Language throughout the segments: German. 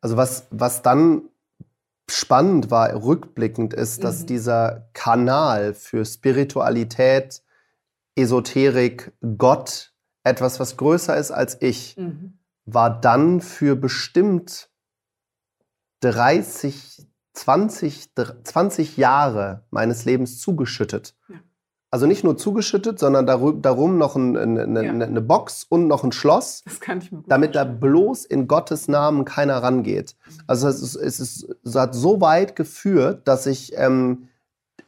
Also was, was dann spannend war, rückblickend ist, dass Mhm. dieser Kanal für Spiritualität, Esoterik, Gott, etwas, was größer ist als ich, Mhm. war dann für bestimmt 30, 20, dr- 20 Jahre meines Lebens zugeschüttet. Ja. Also nicht nur zugeschüttet, sondern daru- darum noch ein, eine, Ja. eine Box und noch ein Schloss damit da bloß in Gottes Namen keiner rangeht. Also es, ist, es, ist, es hat so weit geführt, dass ich ähm,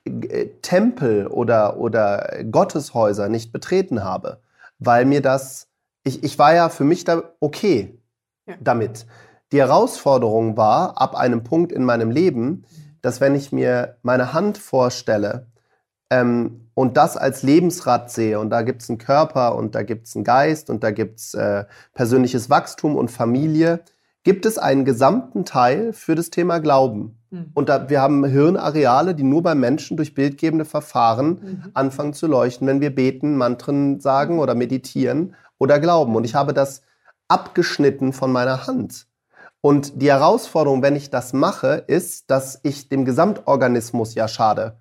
äh, Tempel oder, oder Gotteshäuser nicht betreten habe, weil mir das, ich, ich war ja für mich da okay Ja. damit. Die Herausforderung war ab einem Punkt in meinem Leben, dass wenn ich mir meine Hand vorstelle, ähm, und das als Lebensrad sehe, und da gibt es einen Körper und da gibt es einen Geist und da gibt es äh, persönliches Wachstum und Familie, gibt es einen gesamten Teil für das Thema Glauben. Mhm. Und da, wir haben Hirnareale, die nur beim Menschen durch bildgebende Verfahren Mhm. anfangen zu leuchten, wenn wir beten, Mantren sagen oder meditieren oder glauben. Und ich habe das abgeschnitten von meiner Hand. Und die Herausforderung, wenn ich das mache, ist, dass ich dem Gesamtorganismus ja schade.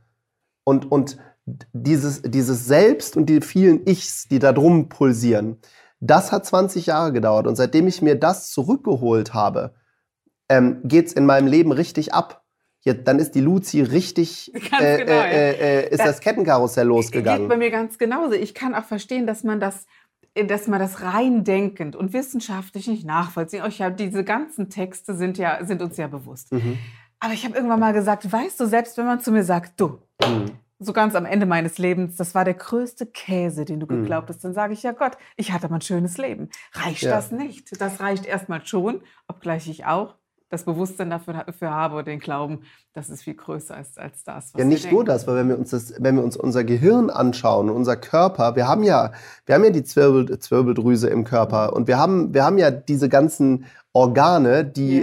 Und, und dieses, dieses Selbst und die vielen Ichs, die da drum pulsieren, das hat 20 Jahre gedauert. Und seitdem ich mir das zurückgeholt habe, ähm, geht es in meinem Leben richtig ab. Jetzt, dann ist die Luzi richtig, Ganz äh, genau, äh, äh, ist Da- das Kettenkarussell Geht bei losgegangen. mir ganz genauso. Ich kann auch verstehen, dass man das, dass man das rein denkend und wissenschaftlich nicht nachvollziehen. Ich hab, diese ganzen Texte sind ja sind uns ja bewusst. Mhm. Aber ich habe irgendwann mal gesagt, weißt du, selbst wenn man zu mir sagt, du, Mhm. So ganz am Ende meines Lebens, das war der größte Käse, den du Mhm. geglaubt hast, dann sage ich, ja Gott, ich hatte mal ein schönes Leben. Reicht Ja. das nicht? Das reicht erstmal schon, obgleich ich auch das Bewusstsein dafür, dafür habe und den Glauben, dass es viel größer ist als das, was Ja, nicht nur das, weil wenn wir uns das, wenn wir uns unser Gehirn anschauen, unser Körper, wir haben ja, wir haben ja die Zwirbel, Zwirbeldrüse im Körper und wir haben, wir haben ja diese ganzen Organe, die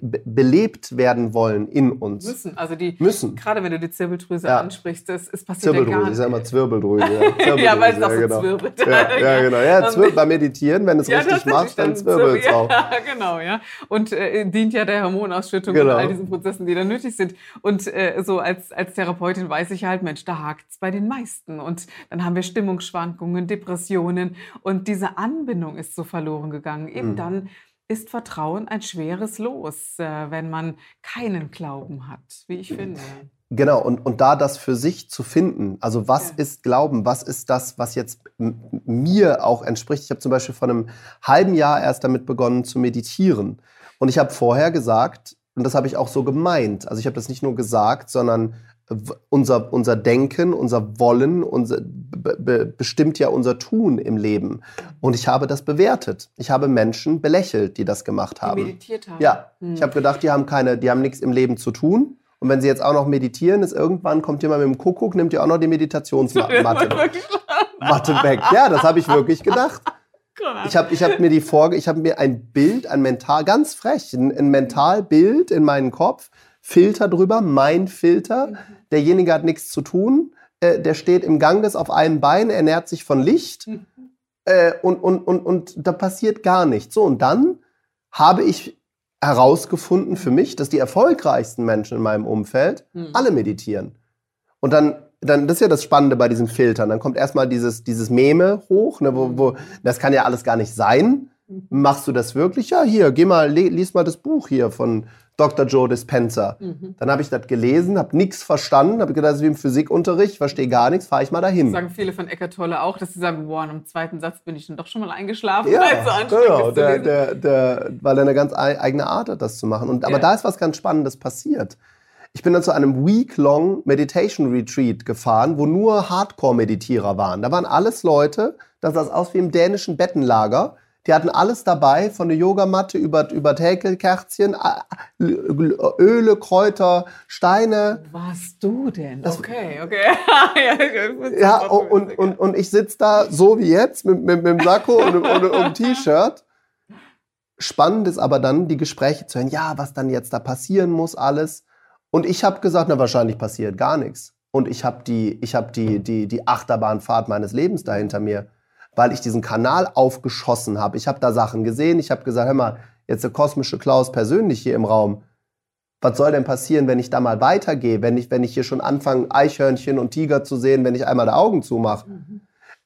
Ja. belebt werden wollen in uns. Müssen, also die, Müssen. gerade wenn du die Zirbeldrüse Ja. ansprichst, das, es passiert ja Zwirbeldrüse, gar ich nicht. sag mal Zwirbeldrüse. Ja, Ja, weil es auch so genau. zwirbelt. Ja, ja, genau. Ja, Und- zwir beim Meditieren, wenn es Ja, richtig machst, dann dann zwirbelt es auch. Ja, genau, ja. Und äh, dient ja der Hormonausschüttung Genau. und all diesen Prozessen, die da nötig sind. Und äh, so als, als Therapeutin weiß ich halt, Mensch, da hakt es bei den meisten. Und dann haben wir Stimmungsschwankungen, Depressionen. Und diese Anbindung ist so verloren gegangen. Eben Mhm. dann ist Vertrauen ein schweres Los, äh, wenn man keinen Glauben hat, wie ich finde. Genau, und, und da das für sich zu finden, also was Ja. ist Glauben, was ist das, was jetzt mir auch entspricht. Ich habe zum Beispiel vor einem halben Jahr erst damit begonnen zu meditieren. Und ich habe vorher gesagt, und das habe ich auch so gemeint, also ich habe das nicht nur gesagt, sondern unser, unser Denken, unser Wollen, unser, be, be, bestimmt ja unser Tun im Leben. Und ich habe das bewertet. Ich habe Menschen belächelt, die das gemacht Die haben. meditiert haben. Ja, Hm. ich habe gedacht, die haben keine, die haben nichts im Leben zu tun. Und wenn sie jetzt auch noch meditieren, ist irgendwann kommt jemand mit dem Kuckuck, nimmt ihr auch noch die Meditationsmatte Matte weg. Ja, das habe ich wirklich gedacht. Ich habe ich hab mir die Vorge ich habe mir ein Bild, ein Mental, ganz frech, ein, ein Mentalbild in meinen Kopf, Filter drüber, mein Filter. Derjenige hat nichts zu tun, äh, der steht im Ganges auf einem Bein, ernährt sich von Licht Mhm. äh, und, und, und, und da passiert gar nichts. So, und dann habe ich herausgefunden für mich, dass die erfolgreichsten Menschen in meinem Umfeld Hm. alle meditieren. Und dann, dann, das ist ja das Spannende bei diesen Filtern. Dann kommt erstmal dieses, dieses Meme hoch, ne, wo, wo, das kann ja alles gar nicht sein. Machst du das wirklich? Ja, hier, geh mal, lies mal das Buch hier von Dr. Joe Dispenza. Mhm. Dann habe ich das gelesen, habe nichts verstanden, habe gedacht, das ist wie im Physikunterricht, verstehe gar nichts, fahre ich mal dahin. sagen viele von Eckart Tolle auch, dass sie sagen, boah, im zweiten Satz bin ich dann doch schon mal eingeschlafen, Ja, so genau, der, der, der, weil er eine ganz ei- eigene Art hat, das zu machen. Und, aber Ja. da ist was ganz Spannendes passiert. Ich bin dann zu einem Week-Long Meditation Retreat gefahren, wo nur Hardcore-Meditierer waren. Da waren alles Leute, das sah aus wie im dänischen Bettenlager. Die hatten alles dabei, von der Yogamatte über, über Häkelkerzchen, Öle, Kräuter, Steine. Was du denn? Das- okay, okay. Ja, und, und, und ich sitze da so wie jetzt mit, mit, mit dem Sakko und, und, und einem T-Shirt. Spannend ist aber dann, die Gespräche zu hören, ja, was dann jetzt da passieren muss, alles. Und ich habe gesagt, na, wahrscheinlich passiert gar nichts. Und ich habe die, ich hab die, die, die Achterbahnfahrt meines Lebens da hinter mir, weil ich diesen Kanal aufgeschossen habe. Ich habe da Sachen gesehen. Ich habe gesagt, hör mal, jetzt der kosmische Klaus persönlich hier im Raum. Was soll denn passieren, wenn ich da mal weitergehe? Wenn ich, wenn ich hier schon anfange, Eichhörnchen und Tiger zu sehen, wenn ich einmal die Augen zumache?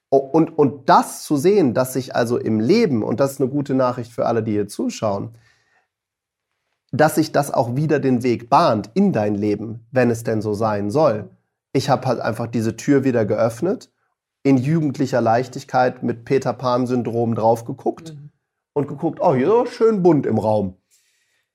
O- Und, und das zu sehen, dass sich also im Leben, und das ist eine gute Nachricht für alle, die hier zuschauen, dass sich das auch wieder den Weg bahnt in dein Leben, wenn es denn so sein soll. Ich habe halt einfach diese Tür wieder geöffnet, in jugendlicher Leichtigkeit mit Peter Pan-Syndrom drauf geguckt Mhm. und geguckt, oh, hier ist schön bunt im Raum.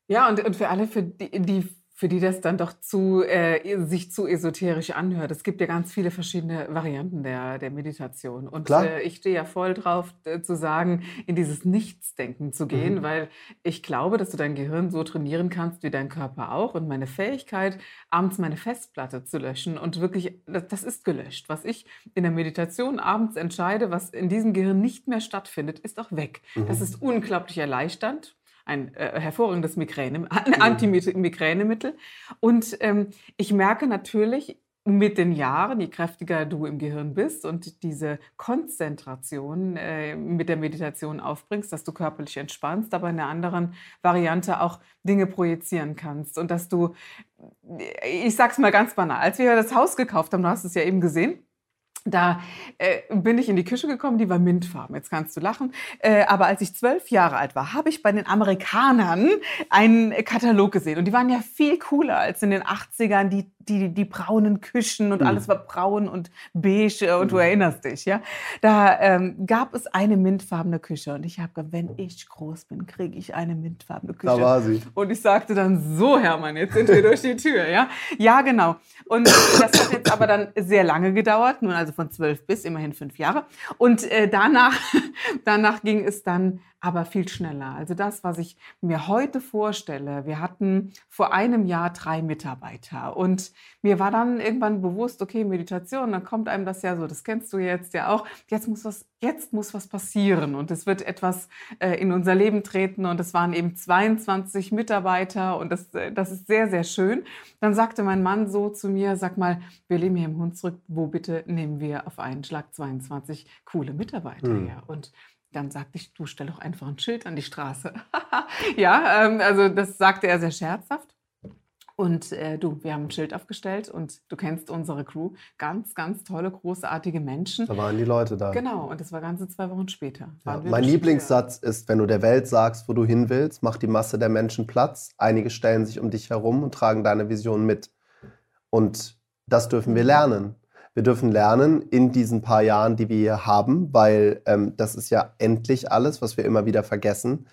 Ja, und, und für alle, für die, die, für die das dann doch zu, äh, sich zu esoterisch anhört, es gibt ja ganz viele verschiedene Varianten der, der Meditation. Und äh, ich stehe ja voll drauf, äh, zu sagen, in dieses Nichtsdenken zu gehen, Mhm. weil ich glaube, dass du dein Gehirn so trainieren kannst, wie dein Körper auch. Und meine Fähigkeit, abends meine Festplatte zu löschen und wirklich, das, das ist gelöscht. Was ich in der Meditation abends entscheide, was in diesem Gehirn nicht mehr stattfindet, ist auch weg. Das Mhm. ist unglaublich erleichternd. Ein äh, hervorragendes Migräne, ein Mhm. Antimigränemittel. Und ähm, ich merke natürlich mit den Jahren, je kräftiger du im Gehirn bist und diese Konzentration äh, mit der Meditation aufbringst, dass du körperlich entspannst, aber in einer anderen Variante auch Dinge projizieren kannst. Und dass du, ich sag's mal ganz banal, als wir das Haus gekauft haben, du hast es ja eben gesehen, da äh, bin ich in die Küche gekommen, die war mintfarben. Jetzt kannst du lachen. Äh, aber als ich zwölf Jahre alt war, habe ich bei den Amerikanern einen Katalog gesehen. Und die waren ja viel cooler als in den 80ern, die, die, die braunen Küchen und Mhm. alles war braun und beige und du Mhm. erinnerst dich, ja. Da ähm, gab es eine mintfarbene Küche. Und ich habe gesagt, wenn ich groß bin, kriege ich eine mintfarbene Küche. Da war sie. Und ich sagte dann, so Hermann, jetzt sind wir durch die Tür, ja? Ja, genau. Und das hat jetzt aber dann sehr lange gedauert, nun also von zwölf bis immerhin fünf Jahre. Und äh, danach, danach ging es dann aber viel schneller. Also das, was ich mir heute vorstelle, wir hatten vor einem Jahr drei Mitarbeiter und mir war dann irgendwann bewusst, okay, Meditation, dann kommt einem das ja so, das kennst du jetzt ja auch, jetzt muss was, jetzt muss was passieren und es wird etwas äh, in unser Leben treten und es waren eben 22 Mitarbeiter und das, äh, das ist sehr, sehr schön. Dann sagte mein Mann so zu mir, sag mal, wir leben hier im Hunsrück, wo bitte nehmen wir auf einen Schlag 22 coole Mitarbeiter Hm. her? Und dann sagte ich, du stell doch einfach ein Schild an die Straße. ja, ähm, also das sagte er sehr scherzhaft. Und äh, du, wir haben ein Schild aufgestellt und du kennst unsere Crew. Ganz, ganz tolle, großartige Menschen. Da waren die Leute da. Genau, und das war ganze zwei Wochen später. Ja, mein. Lieblingssatz ist, wenn du der Welt sagst, wo du hin willst, macht die Masse der Menschen Platz. Einige stellen sich um dich herum und tragen deine Vision mit. Und das dürfen wir lernen. Wir dürfen lernen in diesen paar Jahren, die wir hier haben, weil ähm, das ist ja endlich alles, was wir immer wieder vergessen,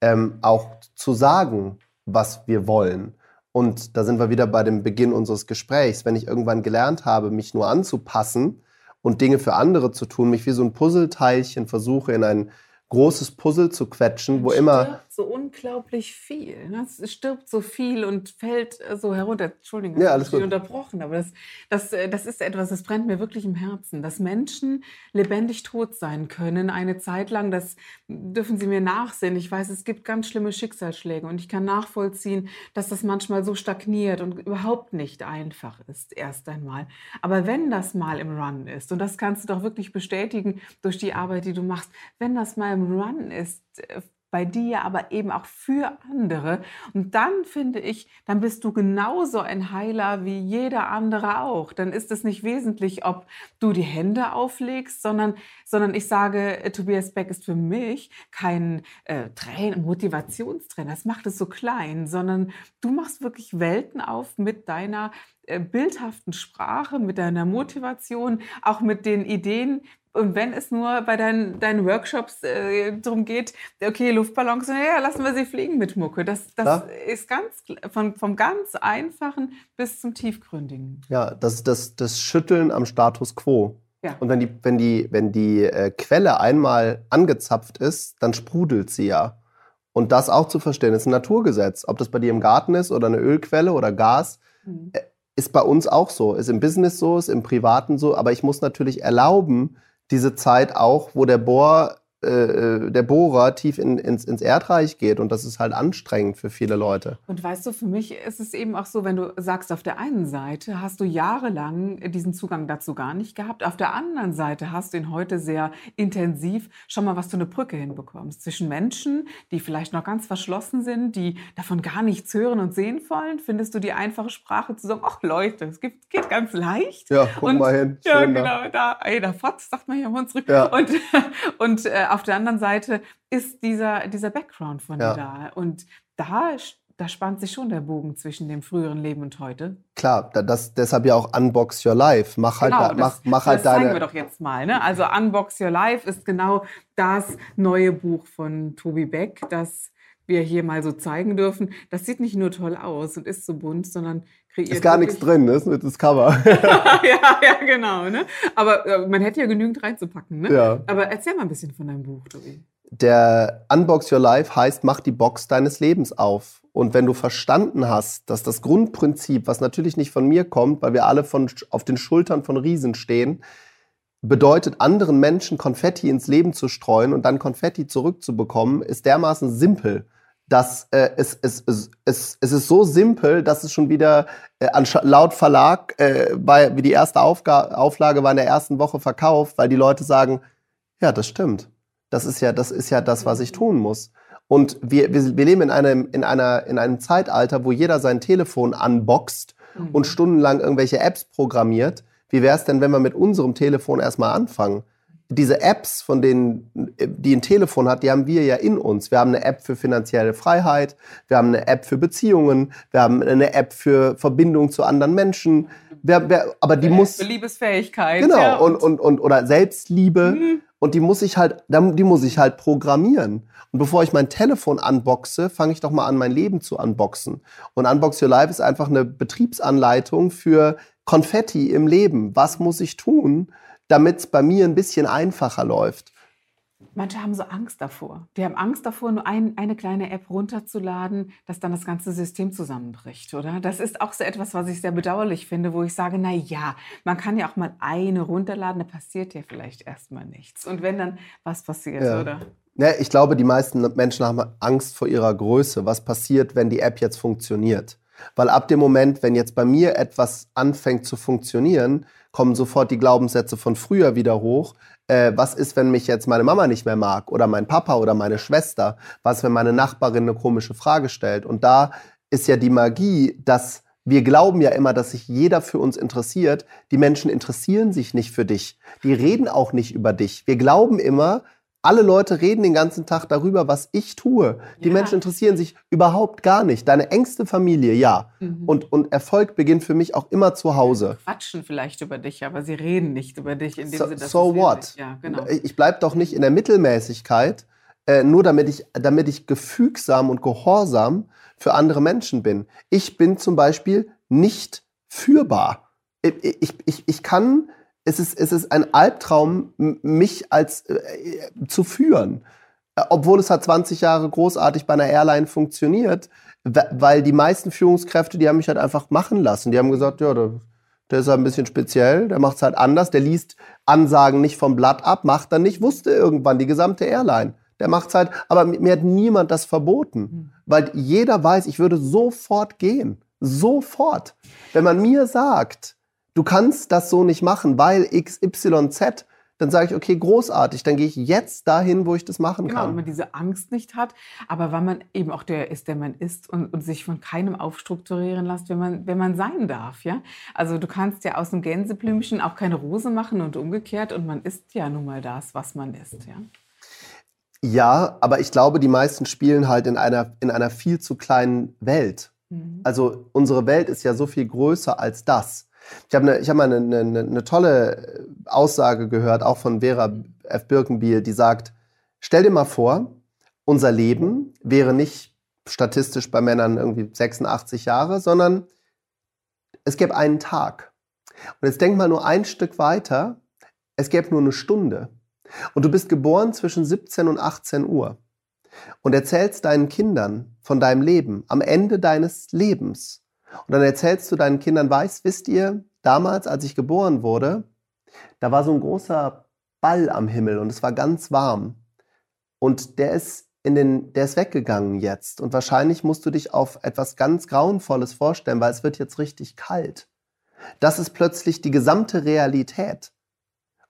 ähm, auch zu sagen, was wir wollen. Und da sind wir wieder bei dem Beginn unseres Gesprächs. Wenn ich irgendwann gelernt habe, mich nur anzupassen und Dinge für andere zu tun, mich wie so ein Puzzleteilchen versuche in ein großes Puzzle zu quetschen, wo immer so unglaublich viel. ne? Es stirbt so viel und fällt äh, so herunter. Entschuldigung, Ja, ich alles dich gut. unterbrochen, aber das, das, äh, das ist etwas, das brennt mir wirklich im Herzen, dass Menschen lebendig tot sein können. Eine Zeit lang, das dürfen Sie mir nachsehen. Ich weiß, es gibt ganz schlimme Schicksalsschläge und ich kann nachvollziehen, dass das manchmal so stagniert und überhaupt nicht einfach ist, erst einmal. Aber wenn das mal im Run ist, und das kannst du doch wirklich bestätigen durch die Arbeit, die du machst, wenn das mal im Run ist, äh, bei dir, aber eben auch für andere. Und dann finde ich, dann bist du genauso ein Heiler wie jeder andere auch. Dann ist es nicht wesentlich, ob du die Hände auflegst, sondern, sondern ich sage, äh, Tobias Beck ist für mich kein äh, Trainer, Motivationstrainer. Das macht es so klein, sondern du machst wirklich Welten auf mit deiner äh, bildhaften Sprache, mit deiner Motivation, auch mit den Ideen, und wenn es nur bei deinen, deinen Workshops äh, darum geht, okay, Luftballons, ja, lassen wir sie fliegen mit Mucke. Das, das Ja. ist ganz von, vom ganz Einfachen bis zum Tiefgründigen. Ja, das ist das, das Schütteln am Status quo. Ja. Und wenn die, wenn die, wenn die äh, Quelle einmal angezapft ist, dann sprudelt sie ja. Und das auch zu verstehen, ist ein Naturgesetz. Ob das bei dir im Garten ist oder eine Ölquelle oder Gas, mhm. Äh, ist bei uns auch so. Ist im Business so, ist im Privaten so. Aber ich muss natürlich erlauben, diese Zeit auch, wo der Bohr äh, der Bohrer tief in, ins, ins Erdreich geht. Und das ist halt anstrengend für viele Leute. Und weißt du, für mich ist es eben auch so, wenn du sagst, auf der einen Seite hast du jahrelang diesen Zugang dazu gar nicht gehabt. Auf der anderen Seite hast du ihn heute sehr intensiv. Schau mal, was du eine Brücke hinbekommst zwischen Menschen, die vielleicht noch ganz verschlossen sind, die davon gar nichts hören und sehen wollen. Findest du die einfache Sprache zu sagen, ach Leute, es geht, geht ganz leicht. Ja, guck und, mal hin. Schön ja, genau, da, ey, da Fotz, sagt man hier mal zurück. Ja. Und, und äh, auf der anderen Seite ist dieser, dieser Background von ja. dir da. Und da, da spannt sich schon der Bogen zwischen dem früheren Leben und heute. Klar, das, deshalb ja auch Unbox Your Life. Mach halt, genau, da, mach, mach halt das deine. Das zeigen wir doch jetzt mal. Ne? Also Unbox Your Life ist genau das neue Buch von Tobi Beck, das wir hier mal so zeigen dürfen. Das sieht nicht nur toll aus und ist so bunt, sondern kreiert. Ist gar nichts drin, das ist das Cover. ja, ja, genau. Ne? Aber äh, man hätte ja genügend reinzupacken. Ne? Ja. Aber erzähl mal ein bisschen von deinem Buch, Tobi. Der Unbox Your Life heißt, mach die Box deines Lebens auf. Und wenn du verstanden hast, dass das Grundprinzip, was natürlich nicht von mir kommt, weil wir alle von, auf den Schultern von Riesen stehen, bedeutet, anderen Menschen Konfetti ins Leben zu streuen und dann Konfetti zurückzubekommen, ist dermaßen simpel dass äh, es, es, es, es, es ist so simpel, dass es schon wieder äh, laut Verlag, äh, bei, wie die erste Aufga Auflage war in der ersten Woche verkauft, weil die Leute sagen, ja, das stimmt. Das ist ja das, ist ja das was ich tun muss. Und wir, wir, wir leben in einem, in, einer, in einem Zeitalter, wo jeder sein Telefon unboxt mhm. und stundenlang irgendwelche Apps programmiert. Wie wäre es denn, wenn wir mit unserem Telefon erstmal anfangen? Diese Apps, von denen, die ein Telefon hat, die haben wir ja in uns. Wir haben eine App für finanzielle Freiheit, wir haben eine App für Beziehungen, wir haben eine App für Verbindung zu anderen Menschen. Wer, wer, aber die muss. Für Liebesfähigkeit. Genau, ja, und, und, und, oder Selbstliebe. Mhm. Und die muss ich halt, die muss ich halt programmieren. Und bevor ich mein Telefon unboxe, fange ich doch mal an, mein Leben zu unboxen. Und Unbox Your Life ist einfach eine Betriebsanleitung für Konfetti im Leben. Was muss ich tun, damit es bei mir ein bisschen einfacher läuft. Manche haben so Angst davor. Die haben Angst davor, nur ein, eine kleine App runterzuladen, dass dann das ganze System zusammenbricht, oder? Das ist auch so etwas, was ich sehr bedauerlich finde, wo ich sage, na ja, man kann ja auch mal eine runterladen, da passiert ja vielleicht erstmal nichts. Und wenn dann was passiert, ja. oder? Ja, ich glaube, die meisten Menschen haben Angst vor ihrer Größe. Was passiert, wenn die App jetzt funktioniert? Weil ab dem Moment, wenn jetzt bei mir etwas anfängt zu funktionieren, kommen sofort die Glaubenssätze von früher wieder hoch. Äh, was ist, wenn mich jetzt meine Mama nicht mehr mag oder mein Papa oder meine Schwester? Was, wenn meine Nachbarin eine komische Frage stellt? Und da ist ja die Magie, dass wir glauben ja immer, dass sich jeder für uns interessiert. Die Menschen interessieren sich nicht für dich. Die reden auch nicht über dich. Wir glauben immer, alle Leute reden den ganzen Tag darüber, was ich tue. Die ja. Menschen interessieren sich überhaupt gar nicht. Deine engste Familie, ja. Mhm. Und, und Erfolg beginnt für mich auch immer zu Hause. Sie quatschen vielleicht über dich, aber sie reden nicht über dich. In dem so, Sinne, so what? Ja, genau. Ich bleibe doch nicht in der Mittelmäßigkeit, äh, nur damit ich, damit ich gefügsam und gehorsam für andere Menschen bin. Ich bin zum Beispiel nicht führbar. Ich, ich, ich, ich kann es ist, es ist ein Albtraum, mich als äh, zu führen. Äh, obwohl es hat 20 Jahre großartig bei einer Airline funktioniert, weil die meisten Führungskräfte, die haben mich halt einfach machen lassen. Die haben gesagt, ja, der, der ist halt ein bisschen speziell, der macht es halt anders, der liest Ansagen nicht vom Blatt ab, macht dann nicht, wusste irgendwann die gesamte Airline. Der macht es halt, aber mir hat niemand das verboten, mhm. weil jeder weiß, ich würde sofort gehen. Sofort. Wenn man mir sagt, du kannst das so nicht machen, weil XYZ, dann sage ich, okay, großartig, dann gehe ich jetzt dahin, wo ich das machen genau, kann. Genau, wenn man diese Angst nicht hat, aber weil man eben auch der ist, der man ist und, und, sich von keinem aufstrukturieren lässt, wenn man, wenn man sein darf. Ja? Also du kannst ja aus einem Gänseblümchen auch keine Rose machen und umgekehrt und man ist ja nun mal das, was man ist. Ja? Ja, aber ich glaube, die meisten spielen halt in einer, in einer viel zu kleinen Welt. Mhm. Also unsere Welt ist ja so viel größer als das. Ich habe ne, hab mal eine, eine, eine tolle Aussage gehört, auch von Vera F. Birkenbiel, die sagt, stell dir mal vor, unser Leben wäre nicht statistisch bei Männern irgendwie 86 Jahre, sondern es gäbe einen Tag. Und jetzt denk mal nur ein Stück weiter. es gäbe nur eine Stunde und du bist geboren zwischen 17 und 18 Uhr und erzählst deinen Kindern von deinem Leben am Ende deines Lebens und dann erzählst du deinen Kindern, weißt, wisst ihr, damals, als ich geboren wurde, da war so ein großer Ball am Himmel und es war ganz warm und der ist in den, der ist weggegangen jetzt und wahrscheinlich musst du dich auf etwas ganz Grauenvolles vorstellen, weil es wird jetzt richtig kalt. Das ist plötzlich die gesamte Realität.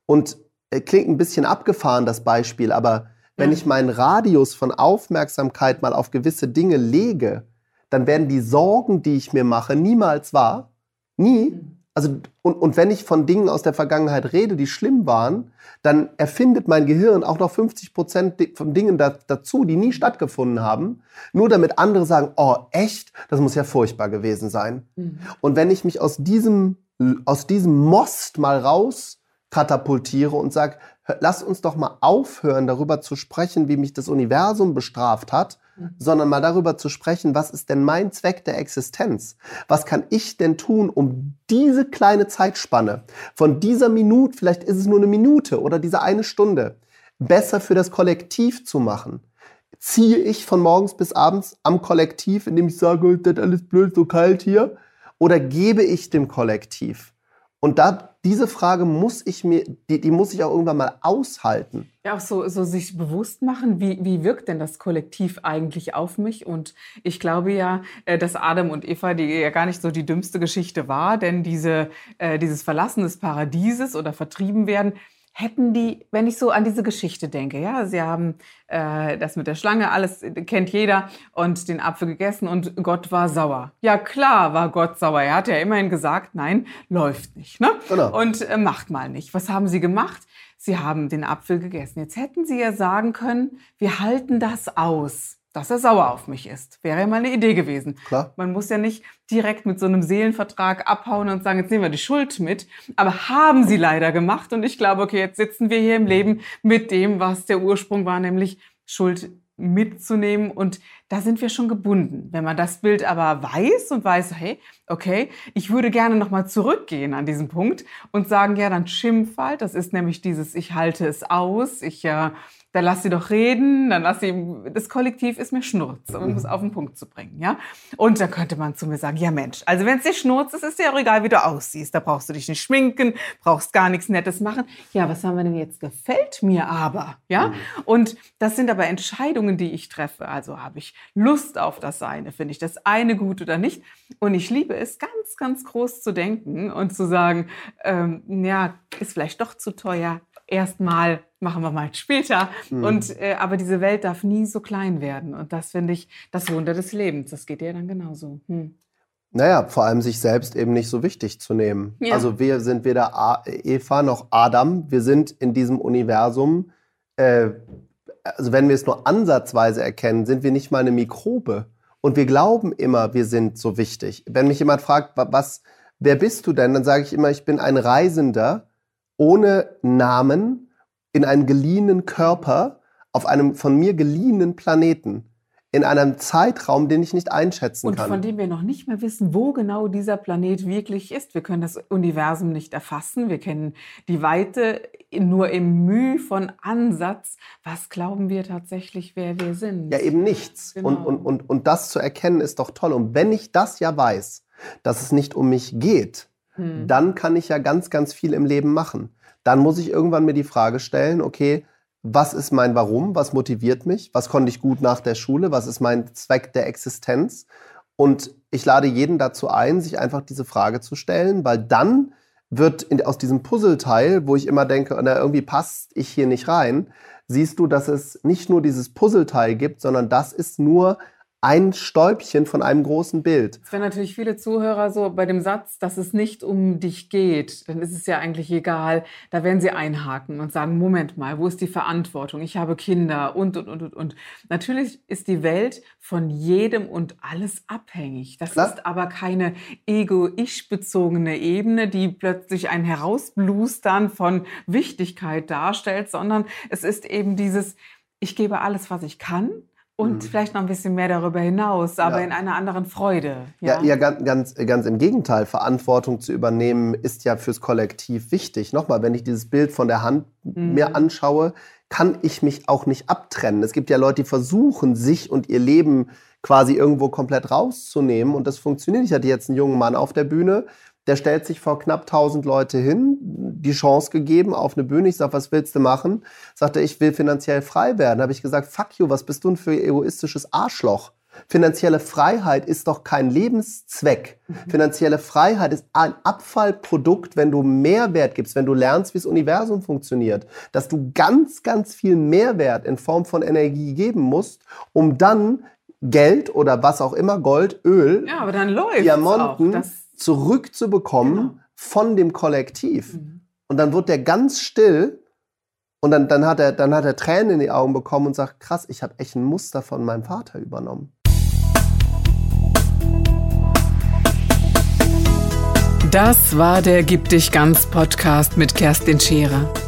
Und äh, klingt ein bisschen abgefahren, das Beispiel, aber wenn ich meinen Radius von Aufmerksamkeit mal auf gewisse Dinge lege, dann werden die Sorgen, die ich mir mache, niemals wahr. Nie. Mhm. Also, und, und wenn ich von Dingen aus der Vergangenheit rede, die schlimm waren, dann erfindet mein Gehirn auch noch 50 Prozent von Dingen da, dazu, die nie stattgefunden haben, nur damit andere sagen, oh, echt? Das muss ja furchtbar gewesen sein. Mhm. Und wenn ich mich aus diesem, aus diesem Most mal raus katapultiere und sage, lass uns doch mal aufhören, darüber zu sprechen, wie mich das Universum bestraft hat, mhm. sondern mal darüber zu sprechen, was ist denn mein Zweck der Existenz? Was kann ich denn tun, um diese kleine Zeitspanne von dieser Minute, vielleicht ist es nur eine Minute oder diese eine Stunde, besser für das Kollektiv zu machen? Ziehe ich von morgens bis abends am Kollektiv, indem ich sage, das ist alles blöd, so kalt hier? Oder gebe ich dem Kollektiv? Und da, diese Frage muss ich mir, die, die muss ich auch irgendwann mal aushalten. Ja, auch so, so sich bewusst machen, wie, wie wirkt denn das Kollektiv eigentlich auf mich? Und ich glaube ja, äh, dass Adam und Eva, die ja gar nicht so die dümmste Geschichte war, denn diese, äh, dieses Verlassen des Paradieses oder vertrieben werden, hätten die, wenn ich so an diese Geschichte denke, ja, sie haben äh, das mit der Schlange, alles kennt jeder und den Apfel gegessen und Gott war sauer. Ja, klar war Gott sauer. Er hat ja immerhin gesagt, nein, läuft nicht, ne? Genau. Und äh, macht mal nicht. Was haben sie gemacht? Sie haben den Apfel gegessen. Jetzt hätten sie ja sagen können, wir halten das aus dass er sauer auf mich ist. Wäre ja mal eine Idee gewesen. Klar. Man muss ja nicht direkt mit so einem Seelenvertrag abhauen und sagen, jetzt nehmen wir die Schuld mit. Aber haben sie leider gemacht. Und ich glaube, okay, jetzt sitzen wir hier im Leben mit dem, was der Ursprung war, nämlich Schuld mitzunehmen. Und da sind wir schon gebunden. Wenn man das Bild aber weiß und weiß, hey, okay, ich würde gerne nochmal zurückgehen an diesen Punkt und sagen, ja, dann schimpf halt. Das ist nämlich dieses, ich halte es aus, ich äh, dann lass sie doch reden, dann lass sie, das Kollektiv ist mir Schnurz, um es mhm. auf den Punkt zu bringen, ja. Und dann könnte man zu mir sagen, ja Mensch, also wenn es dir Schnurz ist, ist dir auch egal, wie du aussiehst. Da brauchst du dich nicht schminken, brauchst gar nichts Nettes machen. Ja, was haben wir denn jetzt? Gefällt mir aber, ja. Mhm. Und das sind aber Entscheidungen, die ich treffe. Also habe ich Lust auf das eine, finde ich das eine gut oder nicht. Und ich liebe es, ganz, ganz groß zu denken und zu sagen, ähm, ja, ist vielleicht doch zu teuer, erstmal machen wir mal später. Mhm. Und, äh, aber diese Welt darf nie so klein werden. Und das finde ich das Wunder des Lebens. Das geht dir dann genauso. Hm. Naja, vor allem sich selbst eben nicht so wichtig zu nehmen. Ja. Also wir sind weder Eva noch Adam. Wir sind in diesem Universum, äh, also wenn wir es nur ansatzweise erkennen, sind wir nicht mal eine Mikrobe. Und wir glauben immer, wir sind so wichtig. Wenn mich jemand fragt, was, wer bist du denn, dann sage ich immer, ich bin ein Reisender ohne Namen in einem geliehenen Körper auf einem von mir geliehenen Planeten in einem Zeitraum, den ich nicht einschätzen und kann. Und von dem wir noch nicht mehr wissen, wo genau dieser Planet wirklich ist. Wir können das Universum nicht erfassen. Wir kennen die Weite nur im Mühe von Ansatz. Was glauben wir tatsächlich, wer wir sind? Ja, eben nichts. Genau. Und, und, und, und das zu erkennen ist doch toll. Und wenn ich das ja weiß, dass es nicht um mich geht, hm. dann kann ich ja ganz, ganz viel im Leben machen. Dann muss ich irgendwann mir die Frage stellen, okay, was ist mein Warum? Was motiviert mich? Was konnte ich gut nach der Schule? Was ist mein Zweck der Existenz? Und ich lade jeden dazu ein, sich einfach diese Frage zu stellen, weil dann wird in, aus diesem Puzzleteil, wo ich immer denke, na, irgendwie passt ich hier nicht rein, siehst du, dass es nicht nur dieses Puzzleteil gibt, sondern das ist nur ein Stäubchen von einem großen Bild. Wenn natürlich viele Zuhörer so bei dem Satz, dass es nicht um dich geht, dann ist es ja eigentlich egal. Da werden sie einhaken und sagen, Moment mal, wo ist die Verantwortung? Ich habe Kinder und, und, und, und, und. Natürlich ist die Welt von jedem und alles abhängig. Das Klar. ist aber keine ego-ich-bezogene Ebene, die plötzlich ein Herausblustern von Wichtigkeit darstellt, sondern es ist eben dieses, ich gebe alles, was ich kann und mhm. vielleicht noch ein bisschen mehr darüber hinaus, aber ja. in einer anderen Freude. Ja, ja, ja ganz, ganz, ganz im Gegenteil. Verantwortung zu übernehmen ist ja fürs Kollektiv wichtig. Nochmal, wenn ich dieses Bild von der Hand mhm. mir anschaue, kann ich mich auch nicht abtrennen. Es gibt ja Leute, die versuchen, sich und ihr Leben quasi irgendwo komplett rauszunehmen und das funktioniert. Ich hatte jetzt einen jungen Mann auf der Bühne, der stellt sich vor knapp 1000 Leute hin, die Chance gegeben auf eine Bühne. Ich sage, was willst du machen? Sagt er, ich will finanziell frei werden. Habe ich gesagt, fuck you, was bist du denn für egoistisches Arschloch? Finanzielle Freiheit ist doch kein Lebenszweck. Mhm. Finanzielle Freiheit ist ein Abfallprodukt, wenn du Mehrwert gibst, wenn du lernst, wie das Universum funktioniert, dass du ganz, ganz viel Mehrwert in Form von Energie geben musst, um dann Geld oder was auch immer, Gold, Öl, ja, aber dann läuft Diamanten, zurückzubekommen genau. von dem Kollektiv. Mhm. Und dann wird der ganz still und dann, dann, hat er, dann hat er Tränen in die Augen bekommen und sagt, krass, ich habe echt ein Muster von meinem Vater übernommen. Das war der Gib dich ganz Podcast mit Kerstin Scherer.